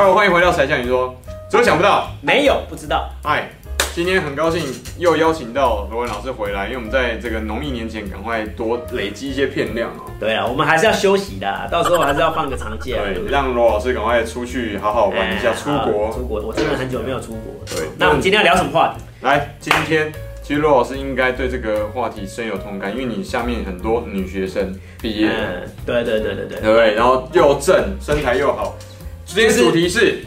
Hello，欢迎回到柴 Sean 你说，真想不到，没有不知道。嗨，今天很高兴又邀请到罗文老师回来，因为我们在这个农历年前赶快多累积一些片量哦。对啊，我们还是要休息的，到时候还是要放个长假。对，让罗老师赶快出去好好玩一下，出国。出国，我真的很久没有出国。对，那我们今天要聊什么话题？来，今天。其实罗老师应该对这个话题深有同感，因为你下面很多女学生毕业，嗯，对对对对对，对不对？然后又正，身材又好。今天主题是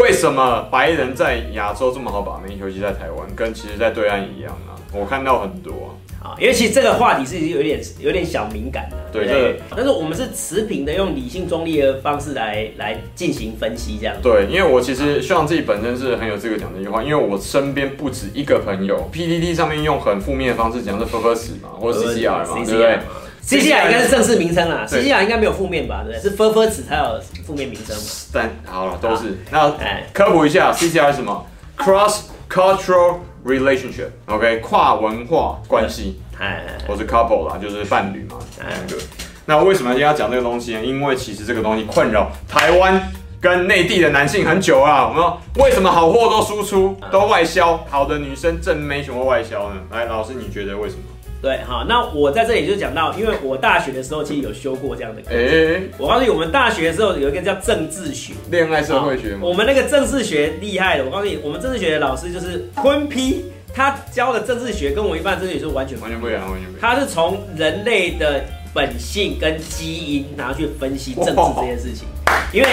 为什么白人在亚洲这么好把妹，尤其在台湾，跟其实在对岸一样啊？我看到很多。啊，因为其实这个话题是有点有点小敏感的，对对。但是我们是持平的，用理性中立的方式来来进行分析，这样。对，因为我其实希望自己本身是很有资格讲这句话，因为我身边不止一个朋友，PDD 上面用很负面的方式讲是“ focus ”嘛，或者 CCR 嘛，对不对？CCR 应该是正式名称啦，CCR 应该没有负面吧？对？是分分词才有负面名称。但好了，都是。那科普一下，CCR 是什么？Cross Cultural Relationship，OK，跨文化关系，哎，或是 couple 啦，就是伴侣嘛，两个。那为什么今天要讲这个东西呢？因为其实这个东西困扰台湾跟内地的男性很久啊。我们说为什么好货都输出，都外销，好的女生正妹全部外销呢？来，老师你觉得为什么？对，好，那我在这里就讲到，因为我大学的时候其实有修过这样的课。哎、欸，我告诉你，我们大学的时候有一个叫政治学，恋爱社会学嘛。我们那个政治学厉害的，我告诉你，我们政治学的老师就是坤批，他教的政治学跟我一般政治学是完全完全不一样，完全不一样。他是从人类的本性跟基因，然后去分析政治这件事情，因为。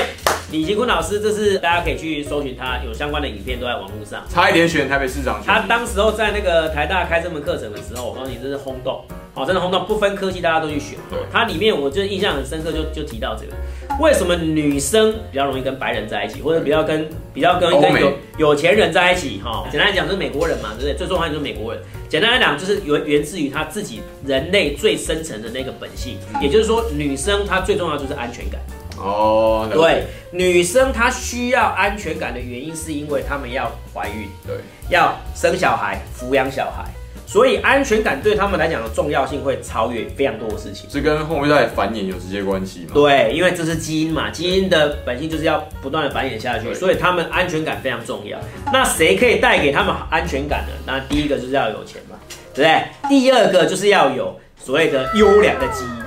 李奇坤老师，这是大家可以去搜寻他有相关的影片，都在网络上。差一点选台北市长。他当时候在那个台大开这门课程的时候，我告诉你，这是轰动，好，真的轰动，不分科技，大家都去选。对，它里面我就印象很深刻就，就就提到这个，为什么女生比较容易跟白人在一起，或者比较跟比较跟跟有有钱人在一起？哈，简单来讲就是美国人嘛，对不对？最重要就是美国人。简单来讲就是源源自于他自己人类最深层的那个本性，也就是说，女生她最重要就是安全感。哦，对，女生她需要安全感的原因，是因为她们要怀孕，对，要生小孩、抚养小孩，所以安全感对他们来讲的重要性会超越非常多的事情。这跟后面在繁衍有直接关系吗？对，因为这是基因嘛，基因的本性就是要不断的繁衍下去，所以他们安全感非常重要。那谁可以带给他们安全感呢？那第一个就是要有钱嘛，对不对？第二个就是要有所谓的优良的基因。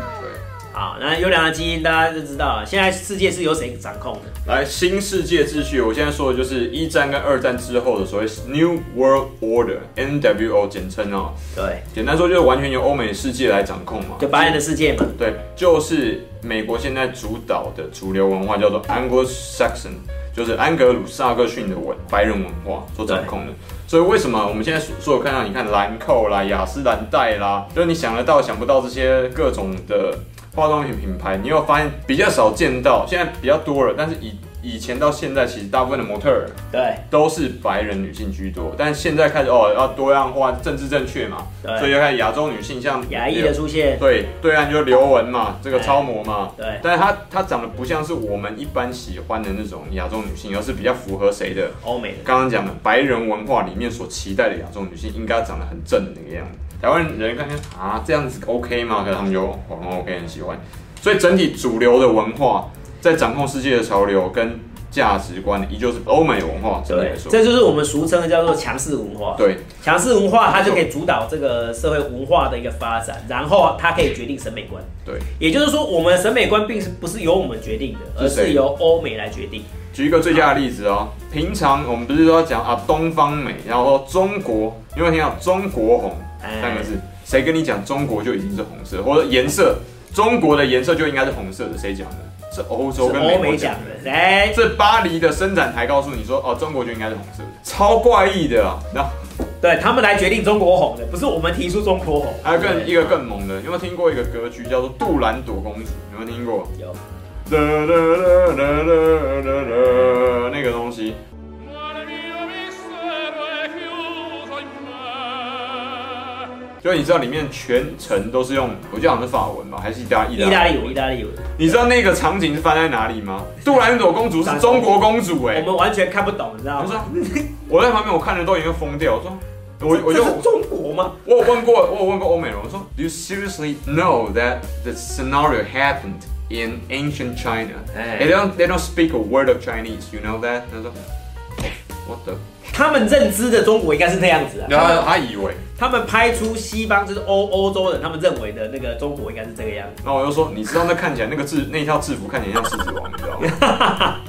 好，那优良的基因大家就知道了。现在世界是由谁掌控的？来，新世界秩序，我现在说的就是一战跟二战之后的所谓 New World Order（NWO） 简称哦。对，简单说就是完全由欧美世界来掌控嘛，就白人的世界嘛。对，就是美国现在主导的主流文化叫做 Anglo-Saxon，就是安格鲁萨克逊的文白人文化所掌控的。所以为什么我们现在所有看到，你看兰蔻啦、雅诗兰黛啦，就是你想得到想不到这些各种的。化妆品品牌，你有发现比较少见到，现在比较多了。但是以以前到现在，其实大部分的模特儿对都是白人女性居多。但是现在开始哦，要多样化、政治正确嘛，对所以要看亚洲女性，像亚裔的出现。对，对岸就刘雯嘛，这个超模嘛。对，但是她她长得不像是我们一般喜欢的那种亚洲女性，而是比较符合谁的？欧美的。刚刚讲的白人文化里面所期待的亚洲女性，应该长得很正的那个样子。台湾人看看啊，这样子 OK 吗？可是他们就很 OK，很喜欢。所以整体主流的文化在掌控世界的潮流跟价值观，依旧是欧美文化。对，这就是我们俗称的叫做强势文化。对，强势文化它就可以主导这个社会文化的一个发展，然后它可以决定审美观。对，也就是说，我们的审美观并不是由我们决定的，而是由欧美来决定。举一个最佳的例子哦，平常我们不是都要讲啊东方美，然后说中国，有没有听到中国红三个字？谁跟你讲中国就已经是红色，或者颜色？中国的颜色就应该是红色的，谁讲的？是欧洲跟美国讲的。哎，这巴黎的生产台告诉你说，哦，中国就应该是红色的，超怪异的啊！那对他们来决定中国红的，不是我们提出中国红。还有更一个更猛的，有没有听过一个歌曲叫做《杜兰朵公主》？有没有听过？有。那个东西。就你知道里面全程都是用，我记得好像是法文吧，还是意大意大利文？意大利文。你知道那个场景是翻在哪里吗？杜兰朵公主是中国公主哎，我们完全看不懂，你知道吗？我说我在旁边，我看着都已经疯掉。我说我我就中国吗？我有问过，我有问过欧美人，我说 Do you seriously know that the scenario happened in ancient China. They don't they don't speak a word of Chinese. You know that? 他说，What the？他们认知的中国应该是那样子啊。然后他以为他们拍出西方就是欧欧洲人，他们认为的那个中国应该是这个样子。那我就说，你知道那看起来那个制那套制服看起来像狮子王，你知道吗？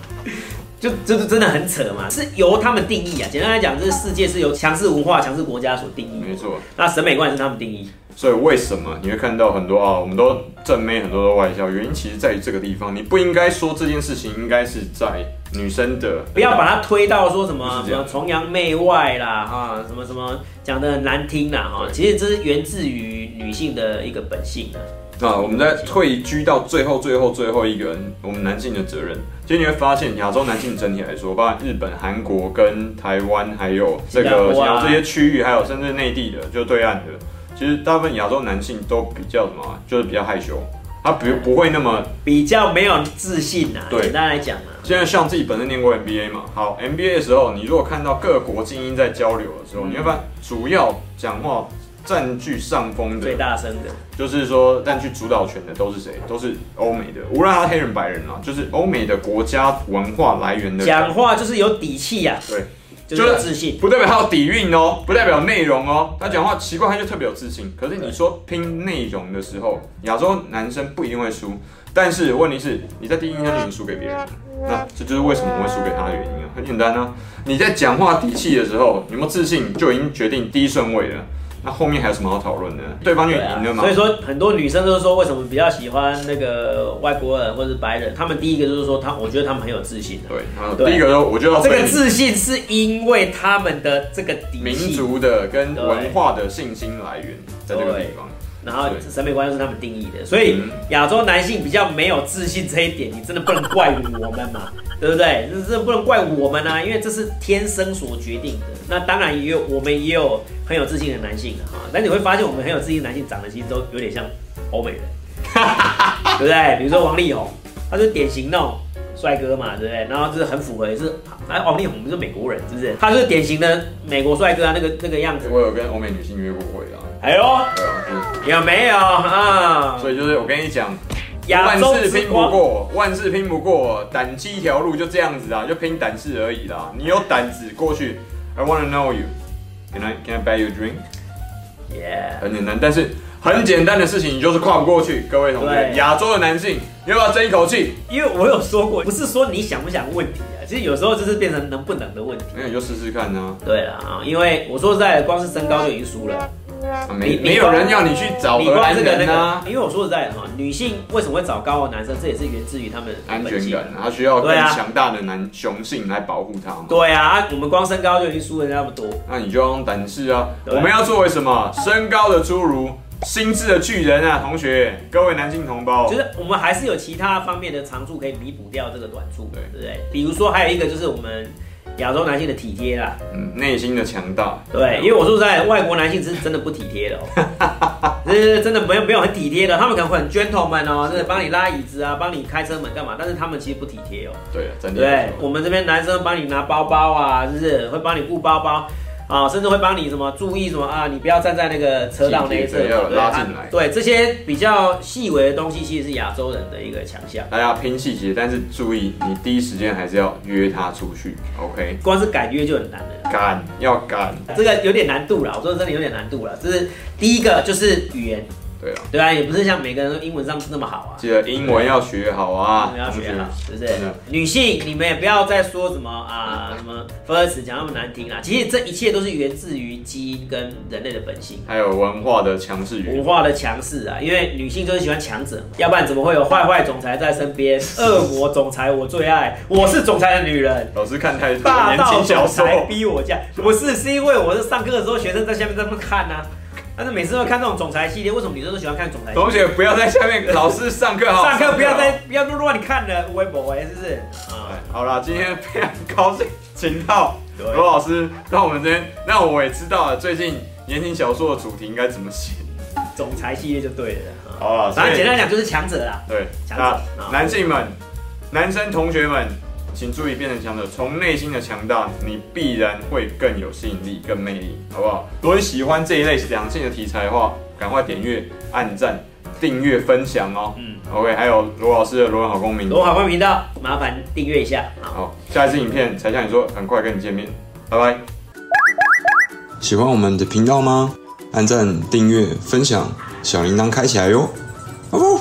就就是真的很扯嘛，是由他们定义啊。简单来讲，这个世界是由强势文化、强势国家所定义。没错。那审美观也是他们定义。所以为什么你会看到很多啊？我们都正妹，很多的外销，原因其实在于这个地方。你不应该说这件事情应该是在女生的，不要把它推到说什么什么崇洋媚外啦，哈，什么什么讲的很难听啦，哈。其实这是源自于女性的一个本性啊。那我们在退居到最后、最后、最后一个人，我们男性的责任。其实你会发现，亚洲男性整体来说，包括日本、韩国跟台湾，还有这个这些区域，还有甚至内地的，就对岸的，其实大部分亚洲男性都比较什么，就是比较害羞，他不不会那么比较没有自信呐。对，简单来讲啊，现在像自己本身念过 MBA 嘛，好，MBA 的时候，你如果看到各国精英在交流的时候，你会发现主要讲话。占据上风的，最大声的，就是说占据主导权的都是谁？都是欧美的，无论他黑人白人啊，就是欧美的国家文化来源的。讲话就是有底气呀，对，就是有自信，不代表他有底蕴哦，不代表内容哦。他讲话奇怪，他就特别有自信。可是你说拼内容的时候，亚洲男生不一定会输。但是问题是，你在第一印象就已经输给别人，那这就是为什么我会输给他的原因啊。很简单啊，你在讲话底气的时候，有没有自信，就已经决定第一顺位了。那后面还有什么好讨论的？对方就赢了嘛。所以说，很多女生都是说，为什么比较喜欢那个外国人或者是白人？他们第一个就是说，他我觉得他们很有自信。对，第一个说，我觉得这个自信是因为他们的这个底民族的跟文化的信心来源在这个地方。然后审美观就是他们定义的，所以亚洲男性比较没有自信这一点，你真的不能怪我们嘛，对不对？这这不能怪我们啊，因为这是天生所决定的。那当然也有我们也有很有自信的男性啊，但你会发现我们很有自信的男性长得其实都有点像欧美人，对不对？比如说王力宏，他是典型那种帅哥嘛，对不对？然后就是很符合，是哎，王力宏不是美国人，是不是？他是典型的美国帅哥啊，那个那个样子。我有跟欧美女性约过会啊。哎呦，有没有啊？所以就是我跟你讲，万事拼不过，万事拼不过，胆机一条路就这样子啊，就拼胆识而已啦。你有胆子过去，I wanna know you. Can I can I buy you a drink? Yeah，很简单，但是很简单的事情，你就是跨不过去。各位同学，亚洲的男性，你要不要争一口气？因为我有说过，不是说你想不想问题啊，其实有时候就是变成能不能的问题。那你就试试看呢。对了啊，因为我说实在的，光是身高就已经输了。没没有人要你去找荷兰人啊，因为我说实在的哈，女性为什么会找高的男生？这也是源自于他们的安全感，他需要更强大的男雄性来保护她。对啊，我们光身高就已经输人家那么多，那你就要用胆识啊！我们要作为什么？身高的侏儒，心智的巨人啊！同学，各位男性同胞，就是我们还是有其他方面的长处可以弥补掉这个短处，对不对？比如说还有一个就是我们。亚洲男性的体贴啦，嗯，内心的强大，对，因为我说实在，外国男性是真的不体贴的哦，是真的没有没有很体贴的，他们可能会很 gentleman 哦，就是帮你拉椅子啊，帮你开车门干嘛，但是他们其实不体贴哦，对，真的，对，我们这边男生帮你拿包包啊，就是会帮你顾包包。啊，甚至会帮你什么注意什么啊，你不要站在那个车道那一侧，要拉进来。对，这些比较细微的东西，其实是亚洲人的一个强项。大家拼细节，但是注意，你第一时间还是要约他出去，OK？光是敢约就很难了。敢要敢，这个有点难度了。我说真的有点难度了。这是第一个，就是语言。对啊，对啊，也不是像每个人都英文上那么好啊。记得英文要学好啊，英文要学好，是不是？女性，你们也不要再说什么啊，什么 first 讲那么难听啦。其实这一切都是源自于基因跟人类的本性，还有文化的强势。文化的强势啊，因为女性就是喜欢强者，要不然怎么会有坏坏总裁在身边？恶魔总裁我最爱，我是总裁的女人。老师看太多霸道总裁逼我嫁，不是，是因为我是上课的时候，学生在下面在那么看啊。但是每次都看这种总裁系列，为什么女生都喜欢看总裁？同学不要在下面，老师上课好。上课不要再不要乱乱看了，微博哎，是不是？啊，好了，今天非常高兴，请到罗老师到我们这边，那我也知道了最近言情小说的主题应该怎么写。总裁系列就对了。好了，反正简单讲就是强者啦。对，强者。男性们，男生同学们。请注意，变成强者，从内心的强大，你必然会更有吸引力、更魅力，好不好？如果你喜欢这一类两性的题材的话，赶快点阅、按赞、订阅、分享哦。嗯，OK，还有罗老师的罗文好公民，罗文好公民频道，麻烦订阅一下。好，下一次影片才像你说，很快跟你见面，拜拜。喜欢我们的频道吗？按赞、订阅、分享，小铃铛开起来哟。哦。